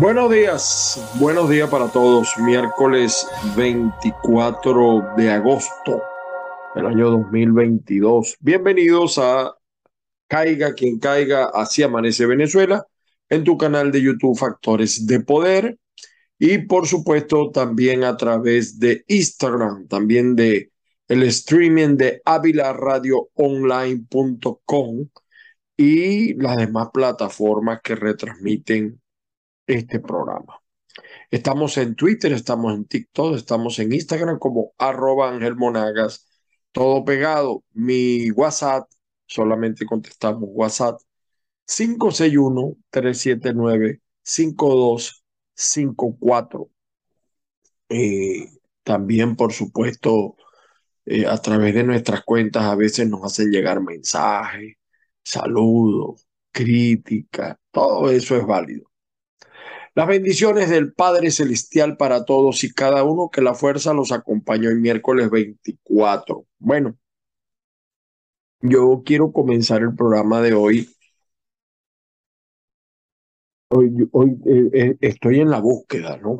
Buenos días, buenos días para todos. Miércoles 24 de agosto del año 2022. Bienvenidos a Caiga quien caiga, así amanece Venezuela, en tu canal de YouTube Factores de Poder y por supuesto también a través de Instagram, también de el streaming de avilaradioonline.com y las demás plataformas que retransmiten este programa. Estamos en Twitter, estamos en TikTok, estamos en Instagram como arroba Ángel Monagas, todo pegado. Mi WhatsApp, solamente contestamos WhatsApp 561-379-5254. Eh, también, por supuesto, eh, a través de nuestras cuentas a veces nos hacen llegar mensajes, saludos, críticas, todo eso es válido. Las bendiciones del Padre Celestial para todos y cada uno, que la fuerza los acompañó el miércoles 24. Bueno, yo quiero comenzar el programa de hoy. Hoy, eh, eh, estoy en la búsqueda, ¿no?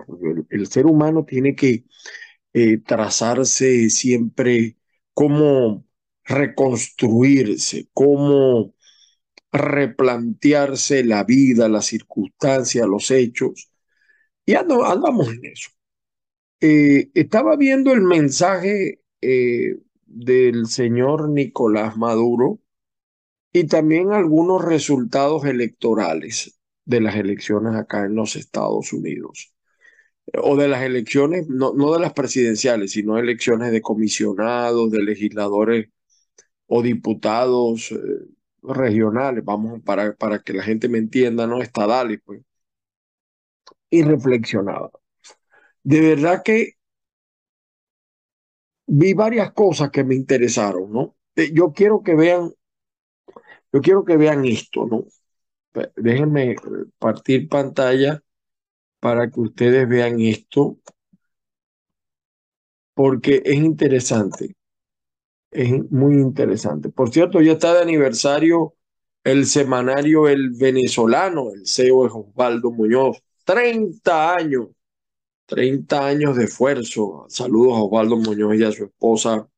El, ser humano tiene que eh, trazarse siempre cómo reconstruirse, cómo replantearse la vida, las circunstancias, los hechos. Y andamos en eso. Eh, estaba viendo el mensaje eh, del señor Nicolás Maduro y también algunos resultados electorales de las elecciones acá en los Estados Unidos. O de las elecciones, no, no de las presidenciales, sino elecciones de comisionados, de legisladores o diputados, eh, regionales, vamos, para, para que la gente me entienda, ¿no? Estadales, pues. Y reflexionaba. De verdad que vi varias cosas que me interesaron, ¿no? Eh, yo quiero que vean, yo quiero que vean esto, ¿no? Déjenme partir pantalla para que ustedes vean esto, porque es interesante es muy interesante. Por cierto, ya está de aniversario el semanario El Venezolano, el CEO es Osvaldo Muñoz. 30 años, 30 años de esfuerzo. Saludos a Osvaldo Muñoz y a su esposa,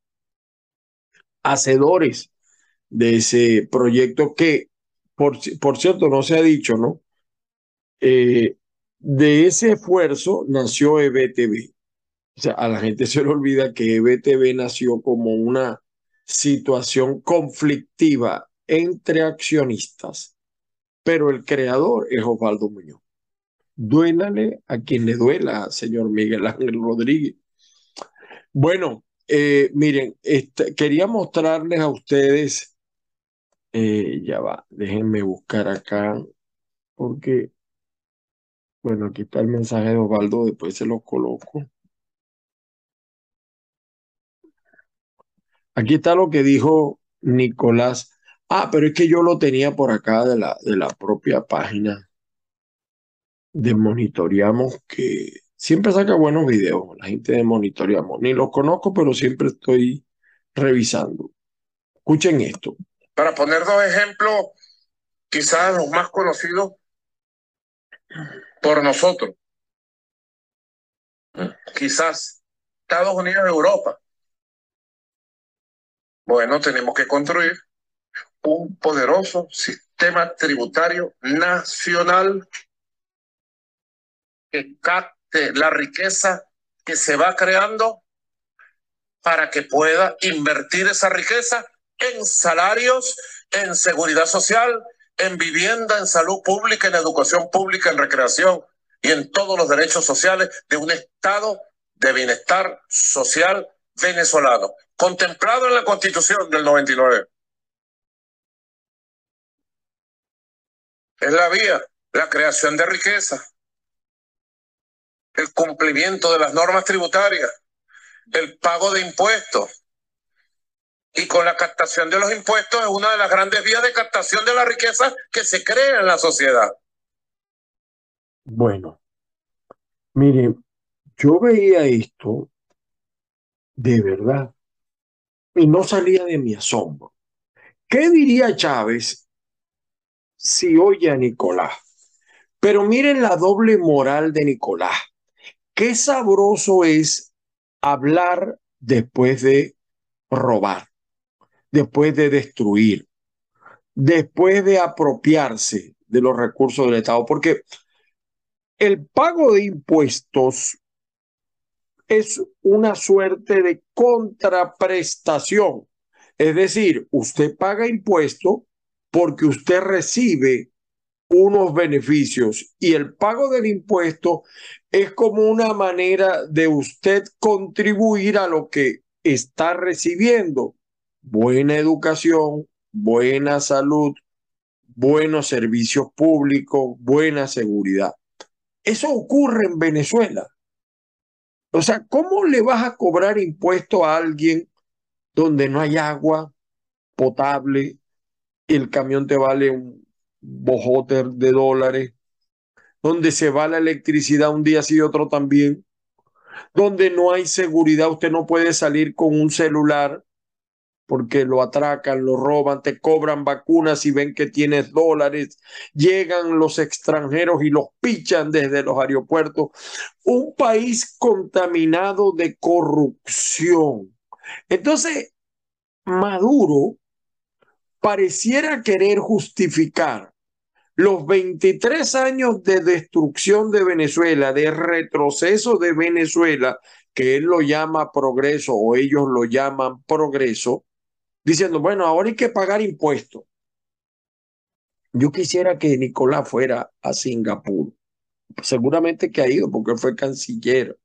hacedores de ese proyecto que, por, cierto, no se ha dicho, ¿no? Eh, de ese esfuerzo nació EBTV. O sea, a la gente se le olvida que EBTV nació como una situación conflictiva entre accionistas, pero el creador es Osvaldo Muñoz. Duélale a quien le duela, señor Miguel Ángel Rodríguez. Bueno, eh, miren, este, quería mostrarles a ustedes, eh, ya va, déjenme buscar acá, porque, bueno, aquí está el mensaje de Osvaldo, después se lo coloco. Aquí está lo que dijo Nicolás. Ah, pero es que yo lo tenía por acá de la, de la propia página de Monitoreamos, que siempre saca buenos videos, la gente de Monitoreamos. Ni los conozco, pero siempre estoy revisando. Escuchen esto. Para poner dos ejemplos, quizás los más conocidos por nosotros. Quizás Estados Unidos de Europa. Bueno, tenemos que construir un poderoso sistema tributario nacional que capte la riqueza que se va creando para que pueda invertir esa riqueza en salarios, en seguridad social, en vivienda, en salud pública, en educación pública, en recreación y en todos los derechos sociales de un estado de bienestar social venezolano contemplado en la Constitución del 99. Es la vía, la creación de riqueza, el cumplimiento de las normas tributarias, el pago de impuestos. Y con la captación de los impuestos es una de las grandes vías de captación de la riqueza que se crea en la sociedad. Bueno, mire, yo veía esto de verdad y no salía de mi asombro. ¿Qué diría Chávez si oye a Nicolás? Pero miren la doble moral de Nicolás. Qué sabroso es hablar después de robar, después de destruir, después de apropiarse de los recursos del Estado, porque el pago de impuestos es una suerte de contraprestación. Es decir, usted paga impuesto porque usted recibe unos beneficios y el pago del impuesto es como una manera de usted contribuir a lo que está recibiendo. Buena educación, buena salud, buenos servicios públicos, buena seguridad. Eso ocurre en Venezuela. O sea, ¿cómo le vas a cobrar impuesto a alguien donde no hay agua potable, el camión te vale un bojote de dólares, donde se va la electricidad un día sí y otro también, donde no hay seguridad, usted no puede salir con un celular porque lo atracan, lo roban, te cobran vacunas y ven que tienes dólares, llegan los extranjeros y los pichan desde los aeropuertos. Un país contaminado de corrupción. Entonces, Maduro pareciera querer justificar los 23 años de destrucción de Venezuela, de retroceso de Venezuela, que él lo llama progreso o ellos lo llaman progreso, diciendo, bueno, ahora hay que pagar impuestos. Yo quisiera que Nicolás fuera a Singapur. Seguramente que ha ido porque fue canciller.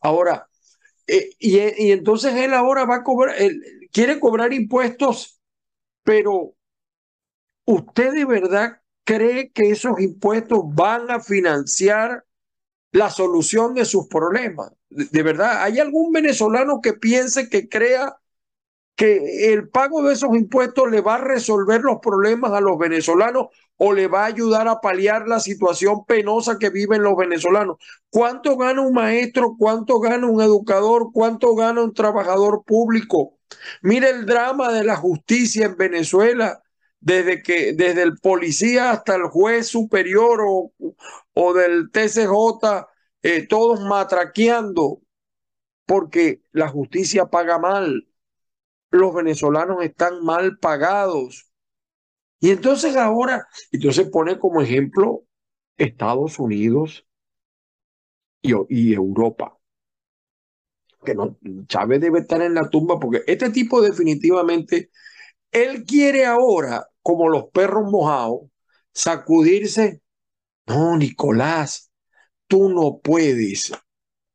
Ahora, eh, y, entonces él ahora va a cobrar, él quiere cobrar impuestos, pero ¿usted de verdad cree que esos impuestos van a financiar la solución de sus problemas? de verdad, ¿hay algún venezolano que piense que crea que el pago de esos impuestos le va a resolver los problemas a los venezolanos o le va a ayudar a paliar la situación penosa que viven los venezolanos. ¿Cuánto gana un maestro? ¿Cuánto gana un educador? ¿Cuánto gana un trabajador público? Mire el drama de la justicia en Venezuela, desde que desde el policía hasta el juez superior o, o del TCJ, eh, todos matraqueando porque la justicia paga mal los venezolanos están mal pagados. Y entonces ahora, entonces pone como ejemplo Estados Unidos y, y Europa. Que no, Chávez debe estar en la tumba porque este tipo definitivamente, él quiere ahora, como los perros mojados, sacudirse. No, Nicolás, tú no puedes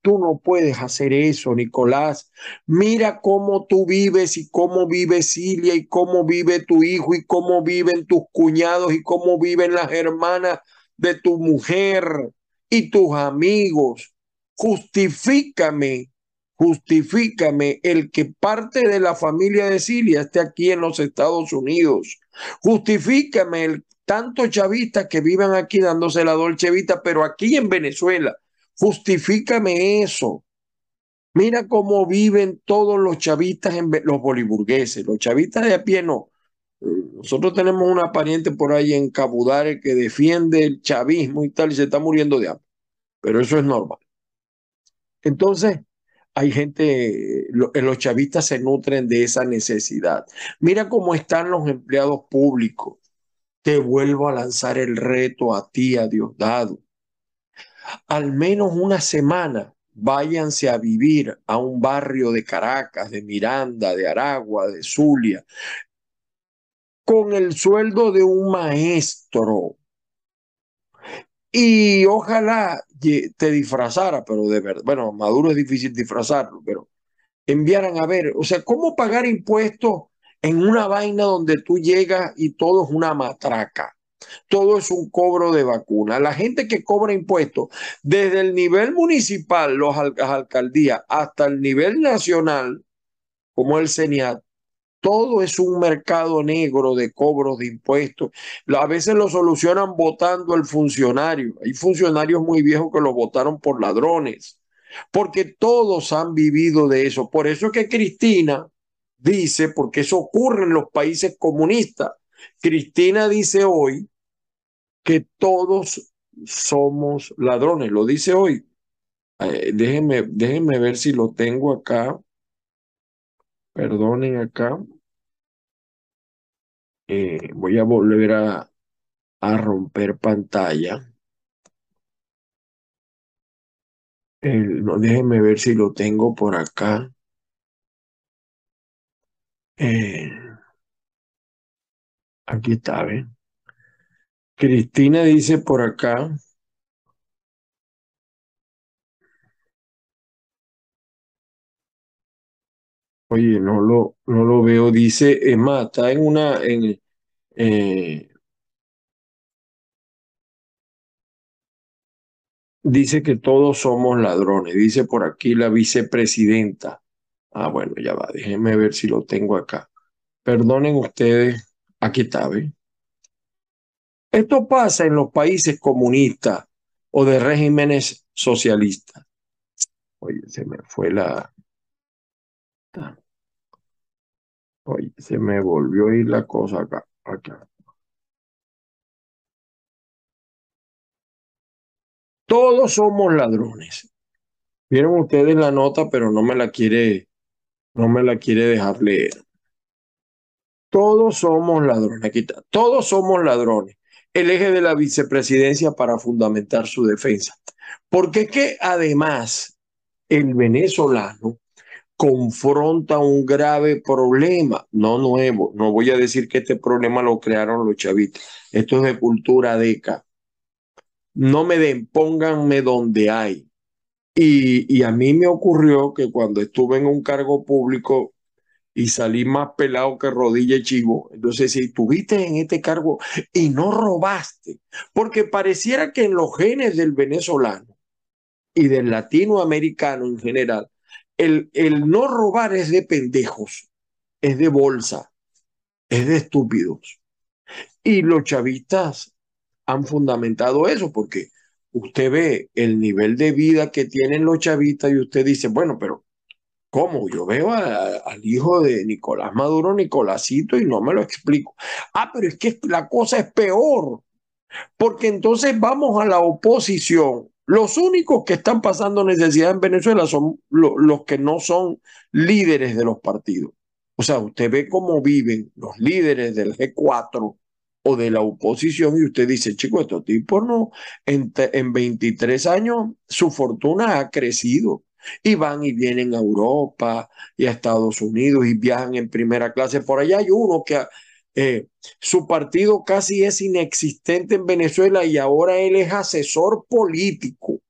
Tú no puedes hacer eso, Nicolás. Mira cómo tú vives y cómo vive Silvia y cómo vive tu hijo y cómo viven tus cuñados y cómo viven las hermanas de tu mujer y tus amigos. Justifícame, justifícame el que parte de la familia de Silvia esté aquí en los Estados Unidos. Justifícame el tanto chavistas que vivan aquí dándose la dolce vita, pero aquí en Venezuela Justifícame eso. Mira cómo viven todos los chavistas, en, los boliburgueses, los chavistas de a pie no. Nosotros tenemos una pariente por ahí en Cabudare que defiende el chavismo y tal y se está muriendo de hambre. Pero eso es normal. Entonces, hay gente, los chavistas se nutren de esa necesidad. Mira cómo están los empleados públicos. Te vuelvo a lanzar el reto a ti, a Diosdado al menos una semana váyanse a vivir a un barrio de Caracas, de Miranda, de Aragua, de Zulia, con el sueldo de un maestro. Y ojalá te disfrazara, pero de verdad, bueno, Maduro es difícil disfrazarlo, pero enviaran a ver, o sea, ¿cómo pagar impuestos en una vaina donde tú llegas y todo es una matraca? Todo es un cobro de vacuna. La gente que cobra impuestos desde el nivel municipal, los, las alcaldías, hasta el nivel nacional, como el CENIAT, todo es un mercado negro de cobros de impuestos. A veces lo solucionan votando el funcionario. Hay funcionarios muy viejos que lo votaron por ladrones, porque todos han vivido de eso. Por eso es que Cristina dice, porque eso ocurre en los países comunistas, Cristina dice hoy que todos somos ladrones, lo dice hoy. Eh, déjenme, déjenme ver si lo tengo acá. Perdonen acá. Eh, voy a volver a, romper pantalla. no, déjenme ver si lo tengo por acá. Eh, aquí está, ¿ven? Cristina dice por acá. Oye, no lo, no lo veo. Dice, es más, está en una, en, eh, dice que todos somos ladrones. Dice por aquí la vicepresidenta. Ah, bueno, ya va. Déjenme ver si lo tengo acá. Perdonen ustedes. Aquí está, ¿ven? Esto pasa en los países comunistas o de regímenes socialistas. Oye, se me fue la... Oye, se me volvió a ir la cosa acá. acá. Todos somos ladrones. Vieron ustedes la nota, pero no me la quiere, no me la quiere dejar leer. Todos somos ladrones. Aquí está. Todos somos ladrones. El eje de la vicepresidencia para fundamentar su defensa. Porque es que además el venezolano confronta un grave problema, no nuevo. No voy a decir que este problema lo crearon los chavitos. Esto es de cultura deca. No me den, pónganme donde hay. Y, y a mí me ocurrió que cuando estuve en un cargo público y salí más pelado que rodilla y chivo. Entonces, si estuviste en este cargo y no robaste, porque pareciera que en los genes del venezolano y del latinoamericano en general, el, el no robar es de pendejos, es de bolsa, es de estúpidos. Y los chavistas han fundamentado eso porque usted ve el nivel de vida que tienen los chavistas y usted dice, bueno, pero ¿cómo? Yo veo al hijo de Nicolás Maduro, Nicolásito, y no me lo explico. Ah, pero es que la cosa es peor, porque entonces vamos a la oposición los únicos que están pasando necesidad en Venezuela son los que no son líderes de los partidos. O sea, usted ve cómo viven los líderes del G4 o de la oposición y usted dice, chico, estos tipos no, en, en 23 años su fortuna ha crecido y van y vienen a Europa y a Estados Unidos y viajan en primera clase. Por allá hay uno que eh, su partido casi es inexistente en Venezuela y ahora él es asesor político.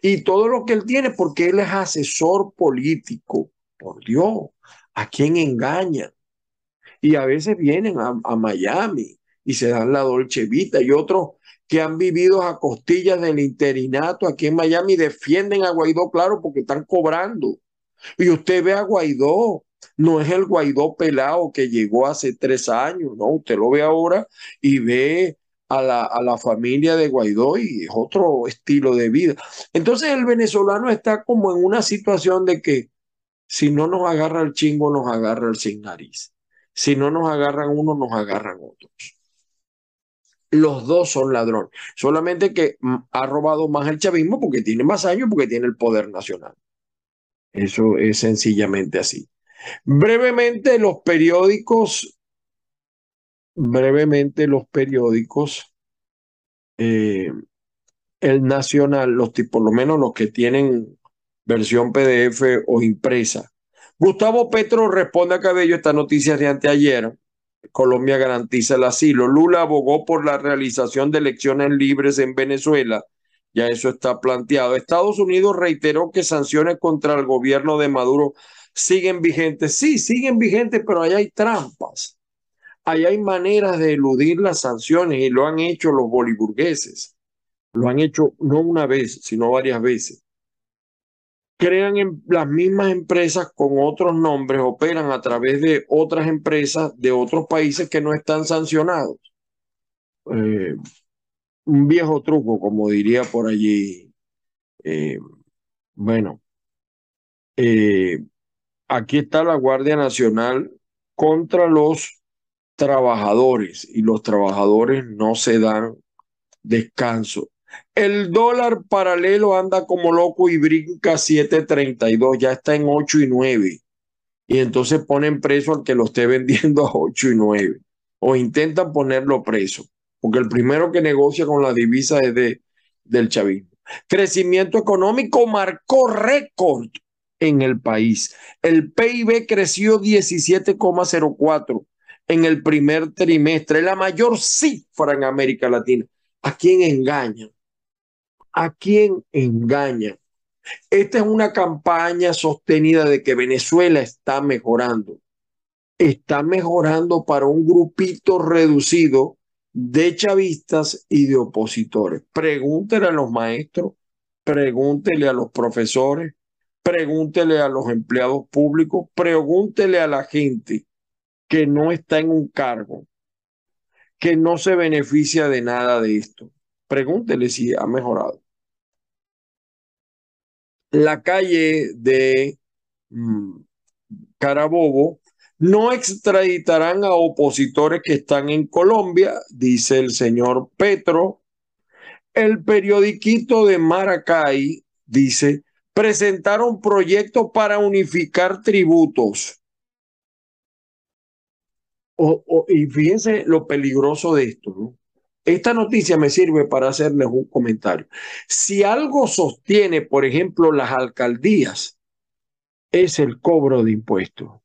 Y todo lo que él tiene, porque él es asesor político. Por Dios, ¿a quién engaña? Y a veces vienen a, a Miami y se dan la Dolce Vita y otros que han vivido a costillas del interinato aquí en Miami defienden a Guaidó, claro, porque están cobrando. Y usted ve a Guaidó no es el Guaidó pelado que llegó hace tres años, ¿no? Usted lo ve ahora y ve a la, a la familia de Guaidó y es otro estilo de vida. Entonces el venezolano está como en una situación de que si no nos agarra el chingo, nos agarra el sin nariz. Si no nos agarran uno, nos agarran otros. Los dos son ladrones. Solamente que mm, ha robado más el chavismo porque tiene más años, porque tiene el poder nacional. Eso es sencillamente así. Brevemente, los periódicos, brevemente los periódicos, eh, el Nacional, los por lo menos los que tienen versión PDF o impresa. Gustavo Petro responde a Cabello esta noticia de anteayer. Colombia garantiza el asilo. Lula abogó por la realización de elecciones libres en Venezuela. Ya eso está planteado. Estados Unidos reiteró que sanciones contra el gobierno de Maduro siguen vigentes. Sí, siguen vigentes, pero allá hay trampas. Allá hay maneras de eludir las sanciones y lo han hecho los boliburgueses. Lo han hecho no una vez, sino varias veces. Crean en las mismas empresas con otros nombres, operan a través de otras empresas de otros países que no están sancionados. Eh, un viejo truco, como diría por allí. Eh, bueno, eh, aquí está la Guardia Nacional contra los trabajadores y los trabajadores no se dan descanso. El dólar paralelo anda como loco y brinca 7.32, ya está en 8 y 9. Y entonces ponen preso al que lo esté vendiendo a 8 y 9. O intentan ponerlo preso, porque el primero que negocia con la divisa es de, del chavismo. Crecimiento económico marcó récord en el país. El PIB creció 17,04 en el primer trimestre, la mayor cifra en América Latina. ¿A quién engaña? ¿A quién engaña? Esta es una campaña sostenida de que Venezuela está mejorando. Está mejorando para un grupito reducido de chavistas y de opositores. Pregúntele a los maestros, pregúntele a los profesores, pregúntele a los empleados públicos, pregúntele a la gente que no está en un cargo, que no se beneficia de nada de esto. Pregúntele si ha mejorado. La calle de mm, Carabobo no extraditarán a opositores que están en Colombia, dice el señor Petro. El periodiquito de Maracay dice, presentaron proyectos para unificar tributos. y fíjense lo peligroso de esto. Esta noticia me sirve para hacerles un comentario. Si algo sostiene, por ejemplo, las alcaldías, es el cobro de impuestos.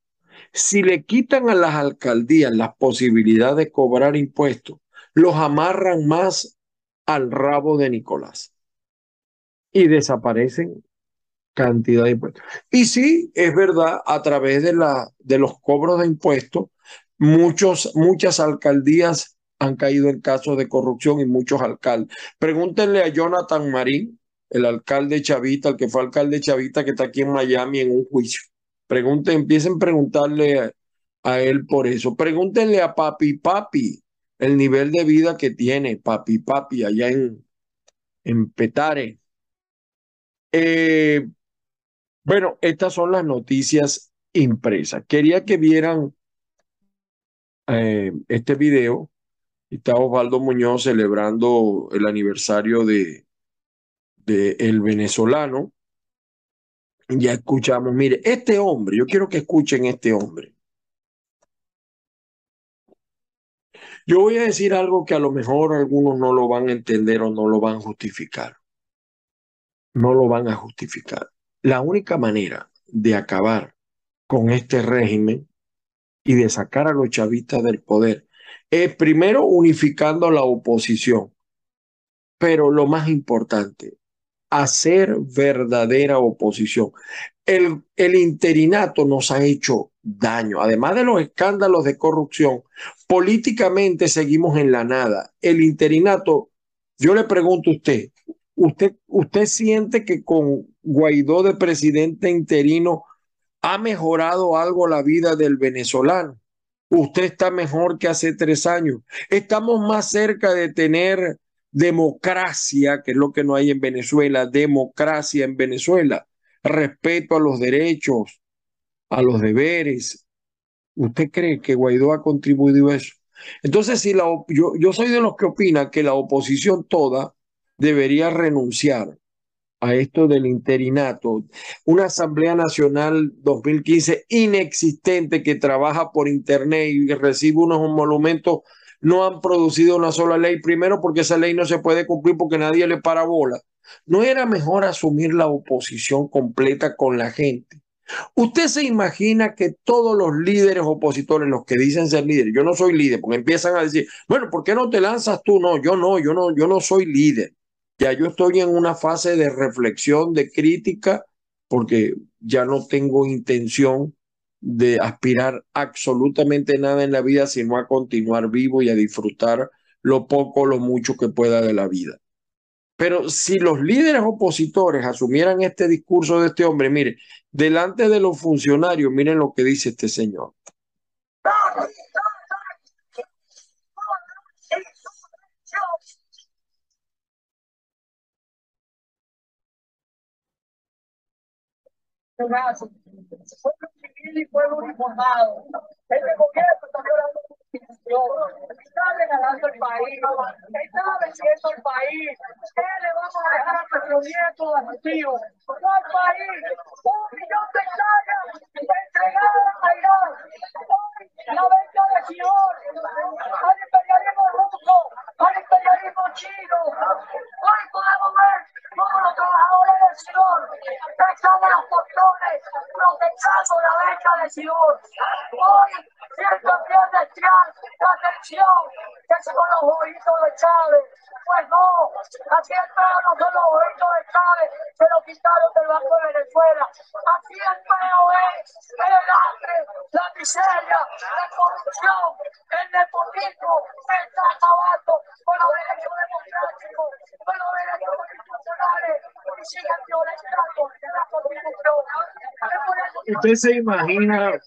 Si le quitan a las alcaldías las posibilidades de cobrar impuestos, los amarran más al rabo de Nicolás y desaparecen cantidad de impuestos. Y sí, es verdad, a través de, la, de los cobros de impuestos, muchos, muchas alcaldías han caído en casos de corrupción y muchos alcaldes. Pregúntenle a Jonathan Marín, el alcalde Chavita, el que fue alcalde Chavita, que está aquí en Miami en un juicio. Pregunten, empiecen a preguntarle a, él por eso. Pregúntenle a Papi Papi el nivel de vida que tiene Papi Papi allá en, en Petare. Eh, bueno, estas son las noticias impresas. Quería que vieran eh, este video. Está Osvaldo Muñoz celebrando el aniversario de, el venezolano ya escuchamos, mire, este hombre, yo quiero que escuchen este hombre. Yo voy a decir algo que a lo mejor algunos no lo van a entender o no lo van a justificar. No lo van a justificar. La única manera de acabar con este régimen y de sacar a los chavistas del poder es primero unificando la oposición. Pero lo más importante, hacer verdadera oposición. El, el, interinato nos ha hecho daño. Además de los escándalos de corrupción, políticamente seguimos en la nada. El interinato, yo le pregunto a usted, ¿usted, usted siente que con Guaidó de presidente interino ha mejorado algo la vida del venezolano? Usted está mejor que hace tres años. Estamos más cerca de tener democracia, que es lo que no hay en Venezuela, democracia en Venezuela, respeto a los derechos, a los deberes. ¿Usted cree que Guaidó ha contribuido a eso? Entonces, si la, yo, yo soy de los que opina que la oposición toda debería renunciar a esto del interinato, una Asamblea Nacional 2015 inexistente que trabaja por Internet y recibe unos monumentos no han producido una sola ley, primero porque esa ley no se puede cumplir porque nadie le para bola. ¿No era mejor asumir la oposición completa con la gente? Usted se imagina que todos los líderes opositores, los que dicen ser líderes, yo no soy líder, porque empiezan a decir, bueno, ¿por qué no te lanzas tú? No, yo no, yo no, yo no soy líder. Ya yo estoy en una fase de reflexión, de crítica, porque ya no tengo intención de aspirar absolutamente nada en la vida, sino a continuar vivo y a disfrutar lo poco lo mucho que pueda de la vida. Pero si los líderes opositores asumieran este discurso de este hombre, mire, delante de los funcionarios, miren lo que dice este señor. Y pueblo uniformado. Este gobierno está la constitución, está regalando el país, está venciendo el país. ¿Qué le va tío. No hay país. Un millón de hectáreas entregadas a Irán. Senhor, Usted se imagina,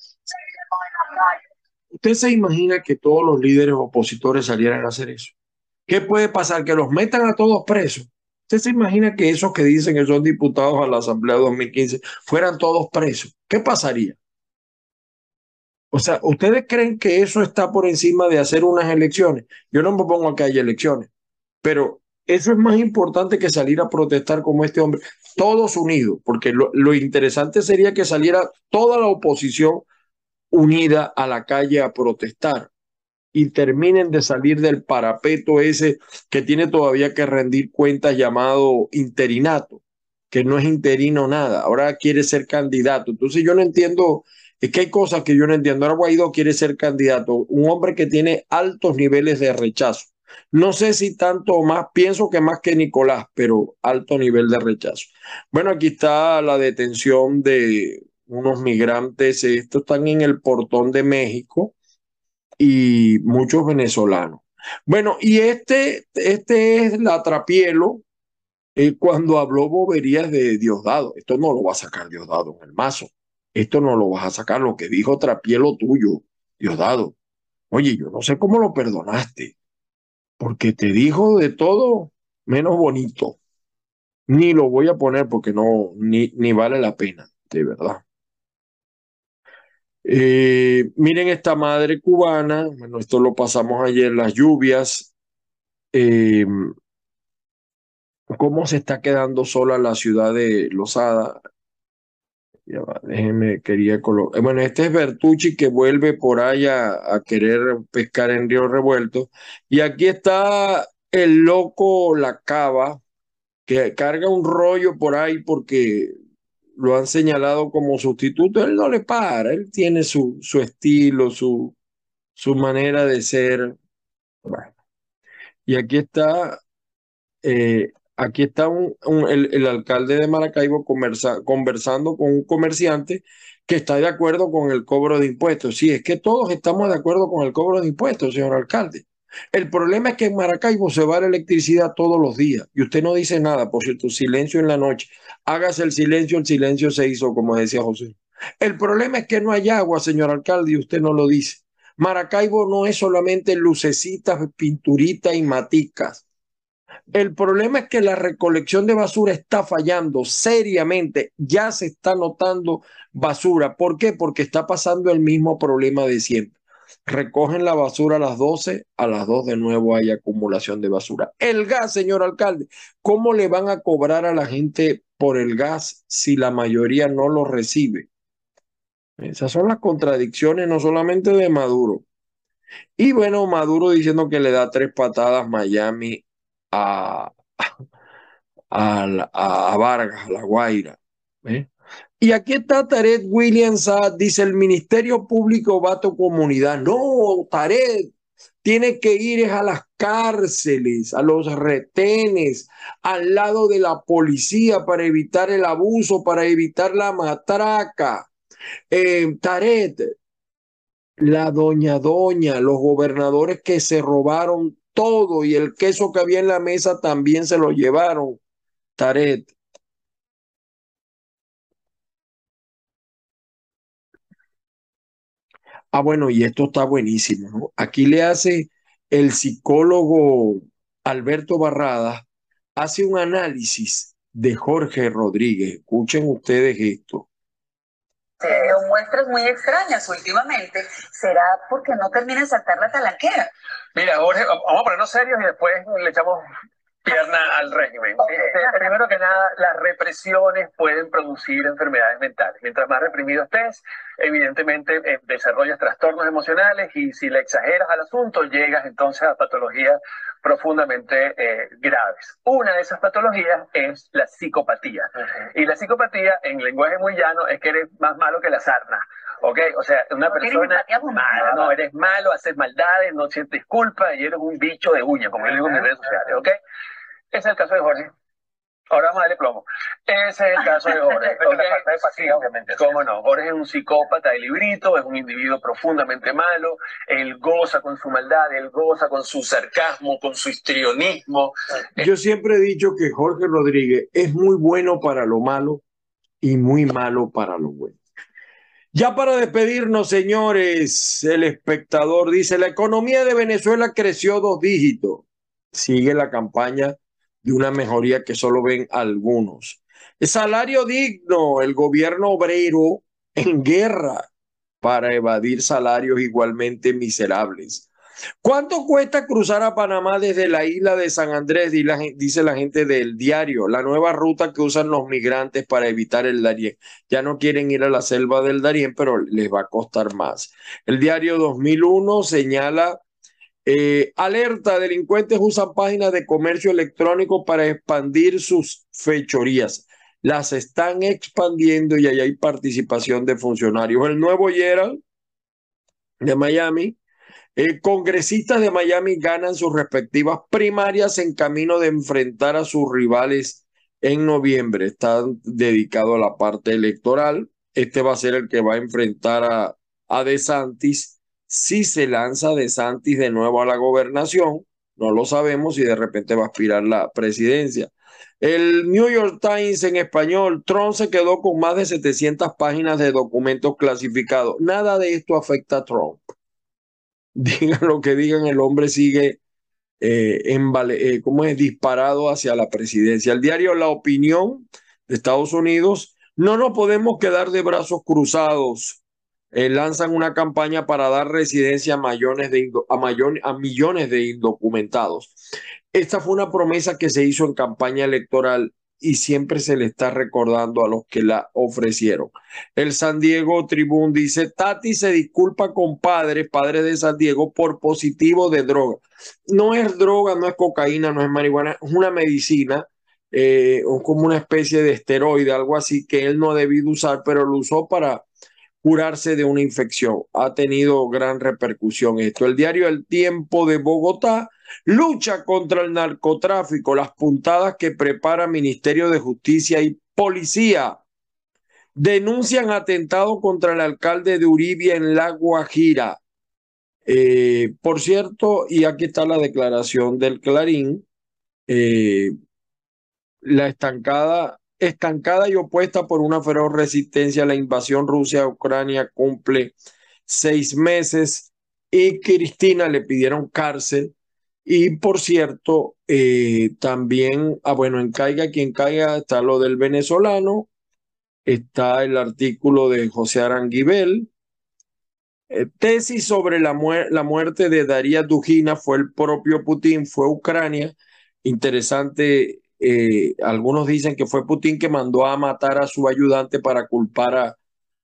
usted se imagina que todos los líderes opositores salieran a hacer eso. ¿Qué puede pasar? Que los metan a todos presos. ¿Usted se imagina que esos que dicen que son diputados a la Asamblea 2015 fueran todos presos? ¿Qué pasaría? O sea, ¿ustedes creen que eso está por encima de hacer unas elecciones? Yo no me pongo a que haya elecciones, pero eso es más importante que salir a protestar como este hombre, todos unidos, porque lo, interesante sería que saliera toda la oposición unida a la calle a protestar y terminen de salir del parapeto ese que tiene todavía que rendir cuentas llamado interinato, que no es interino nada, ahora quiere ser candidato. Entonces yo no entiendo, es que hay cosas que yo no entiendo. Ahora Guaidó quiere ser candidato, un hombre que tiene altos niveles de rechazo. No sé si tanto o más, pienso que más que Nicolás, pero alto nivel de rechazo. Bueno, aquí está la detención de unos migrantes, estos están en el portón de México y muchos venezolanos. Bueno, y este, este es la Trapielo eh, cuando habló boberías de Diosdado. Esto no lo va a sacar Diosdado en el mazo. Esto no lo vas a sacar. Lo que dijo Trapielo tuyo, Diosdado. Oye, yo no sé cómo lo perdonaste, porque te dijo de todo menos bonito. Ni lo voy a poner porque no, ni, ni vale la pena, de verdad. Eh, miren esta madre cubana, bueno, esto lo pasamos ayer, las lluvias, eh, cómo se está quedando sola la ciudad de Lozada. Ya va, déjenme, quería colocar. Bueno, este es Bertucci que vuelve por ahí a, querer pescar en Río Revuelto. Y aquí está el loco La Cava, que carga un rollo por ahí porque lo han señalado como sustituto, él no le para, él tiene su, su estilo, su, su manera de ser. Y aquí está, eh, aquí está el, alcalde de Maracaibo conversa- conversando con un comerciante que está de acuerdo con el cobro de impuestos. Sí, es que todos estamos de acuerdo con el cobro de impuestos, señor alcalde. El problema es que en Maracaibo se va la electricidad todos los días y usted no dice nada, por cierto, silencio en la noche. Hágase el silencio, el silencio se hizo, como decía José. El problema es que no hay agua, señor alcalde, y usted no lo dice. Maracaibo no es solamente lucecitas, pinturitas y maticas. El problema es que la recolección de basura está fallando seriamente. Ya se está notando basura. ¿Por qué? Porque está pasando el mismo problema de siempre. Recogen la basura a las 12, a las 2 de nuevo hay acumulación de basura. El gas, señor alcalde, ¿cómo le van a cobrar a la gente por el gas si la mayoría no lo recibe? Esas son las contradicciones no solamente de Maduro. Y bueno, Maduro diciendo que le da tres patadas Miami a, a, a Vargas, a La Guaira. ¿eh? Y aquí está Tarek William Saad, dice el Ministerio Público va a tu comunidad. No, Tarek, tiene que ir a las cárceles, a los retenes, al lado de la policía para evitar el abuso, para evitar la matraca. Eh, la doña doña, los gobernadores que se robaron todo y el queso que había en la mesa también se lo llevaron. Taret. Ah, bueno, y esto está buenísimo, ¿no? Aquí le hace el psicólogo Alberto Barradas, hace un análisis de Jorge Rodríguez. Escuchen ustedes esto. Se dio muestras muy extrañas últimamente. ¿Será porque no termina de saltar la talanquera? Mira, Jorge, vamos a ponernos serios y después le echamos pierna al régimen. Este, primero que nada, las represiones pueden producir enfermedades mentales. Mientras más reprimido estés, evidentemente eh, desarrollas trastornos emocionales y si le exageras al asunto, llegas entonces a patologías profundamente eh, graves. Una de esas patologías es la psicopatía. Y la psicopatía, en lenguaje muy llano, es que eres más malo que la sarna. ¿Ok? O sea, una No persona mala, no, eres malo, haces maldades, no sientes culpa y eres un bicho de uña, como yo digo en mis redes sociales. ¿Ok? Ese es el caso de Jorge. Ahora vamos a darle plomo. Ese es el caso de Jorge. Pero la ¿ok? falta de empatía, obviamente. ¿Cómo no? Jorge es un psicópata de librito, es un individuo profundamente malo, él goza con su maldad, él goza con su sarcasmo, con su histrionismo. Yo siempre he dicho que Jorge Rodríguez es muy bueno para lo malo y muy malo para lo bueno. Ya para despedirnos, señores, el espectador dice, la economía de Venezuela creció dos dígitos. Sigue la campaña de una mejoría que solo ven algunos. El salario digno, el gobierno obrero en guerra para evadir salarios igualmente miserables. ¿Cuánto cuesta cruzar a Panamá desde la isla de San Andrés? Dice la gente del diario, la nueva ruta que usan los migrantes para evitar el Darién. Ya no quieren ir a la selva del Darién, pero les va a costar más. El diario 2001 señala, eh, alerta, delincuentes usan páginas de comercio electrónico para expandir sus fechorías. Las están expandiendo y ahí hay participación de funcionarios. El nuevo Herald de Miami eh, congresistas de Miami ganan sus respectivas primarias en camino de enfrentar a sus rivales en noviembre. Están dedicados a la parte electoral. Este va a ser el que va a enfrentar a, a DeSantis. Si se lanza DeSantis de nuevo a la gobernación, no lo sabemos si de repente va a aspirar la presidencia. El New York Times en español, Trump se quedó con más de 700 páginas de documentos clasificados. Nada de esto afecta a Trump digan lo que digan, el hombre sigue eh, embale- eh, ¿cómo es? disparado hacia la presidencia. El diario La Opinión de Estados Unidos, no nos podemos quedar de brazos cruzados. Eh, lanzan una campaña para dar residencia a, a millones de indocumentados. Esta fue una promesa que se hizo en campaña electoral y siempre se le está recordando a los que la ofrecieron. El San Diego Tribune dice, Tati se disculpa con padres, padres de San Diego, por positivo de droga. No es droga, no es cocaína, no es marihuana, es una medicina, eh, como una especie de esteroide, algo así que él no ha debido usar, pero lo usó para curarse de una infección. Ha tenido gran repercusión esto. El diario El Tiempo de Bogotá lucha contra el narcotráfico, las puntadas que prepara Ministerio de Justicia y Policía denuncian atentado contra el alcalde de Uribia en La Guajira. Eh, por cierto, y aquí está la declaración del Clarín, eh, la estancada, estancada y opuesta por una feroz resistencia a la invasión rusa a Ucrania cumple seis meses y Cristina le pidieron cárcel. Y por cierto, eh, también, ah, bueno, en Caiga quien caiga está lo del venezolano, está el artículo de José Aranguibel. Eh, tesis sobre la, muer- la muerte de Daría Dujina fue el propio Putin, fue Ucrania. Interesante, eh, algunos dicen que fue Putin que mandó a matar a su ayudante para culpar a...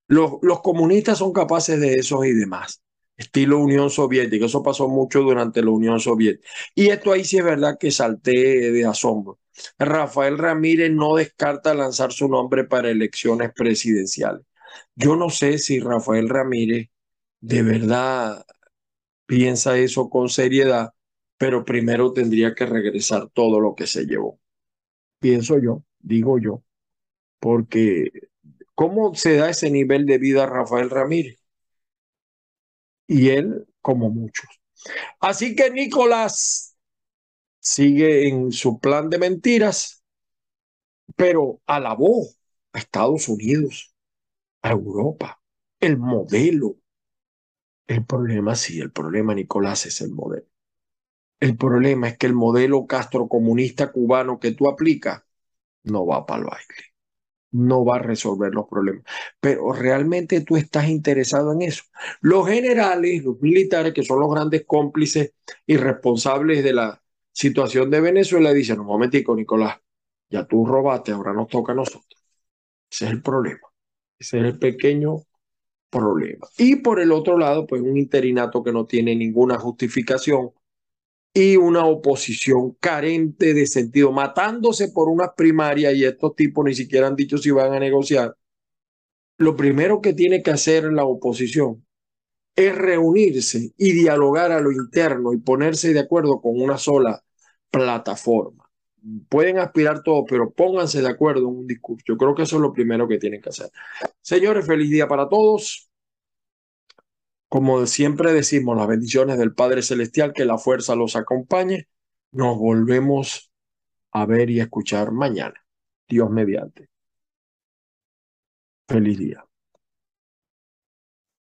Los, los comunistas son capaces de eso y demás, estilo Unión Soviética, eso pasó mucho durante la Unión Soviética. Y esto ahí sí es verdad que salté de asombro. Rafael Ramírez no descarta lanzar su nombre para elecciones presidenciales. Yo no sé si Rafael Ramírez de verdad piensa eso con seriedad, pero primero tendría que regresar todo lo que se llevó. Pienso yo, digo yo, porque ¿cómo se da ese nivel de vida a Rafael Ramírez? Y él, como muchos. Así que Nicolás sigue en su plan de mentiras, pero alabó a Estados Unidos, a Europa, el modelo. El problema, sí, el problema, Nicolás, es el modelo. El problema es que el modelo castrocomunista cubano que tú aplicas no va para el baile, no va a resolver los problemas. Pero realmente tú estás interesado en eso. Los generales, los militares, que son los grandes cómplices y responsables de la situación de Venezuela y dice, no, momentico, Nicolás, ya tú robaste, ahora nos toca a nosotros. Ese es el problema. Ese es el pequeño problema. Y por el otro lado, pues un interinato que no tiene ninguna justificación y una oposición carente de sentido, matándose por unas primarias y estos tipos ni siquiera han dicho si van a negociar. Lo primero que tiene que hacer la oposición es reunirse y dialogar a lo interno y ponerse de acuerdo con una sola plataforma. Pueden aspirar todos, pero pónganse de acuerdo en un discurso. Yo creo que eso es lo primero que tienen que hacer. Señores, feliz día para todos. Como siempre decimos, las bendiciones del Padre Celestial, que la fuerza los acompañe. Nos volvemos a ver y escuchar mañana. Dios mediante. Feliz día.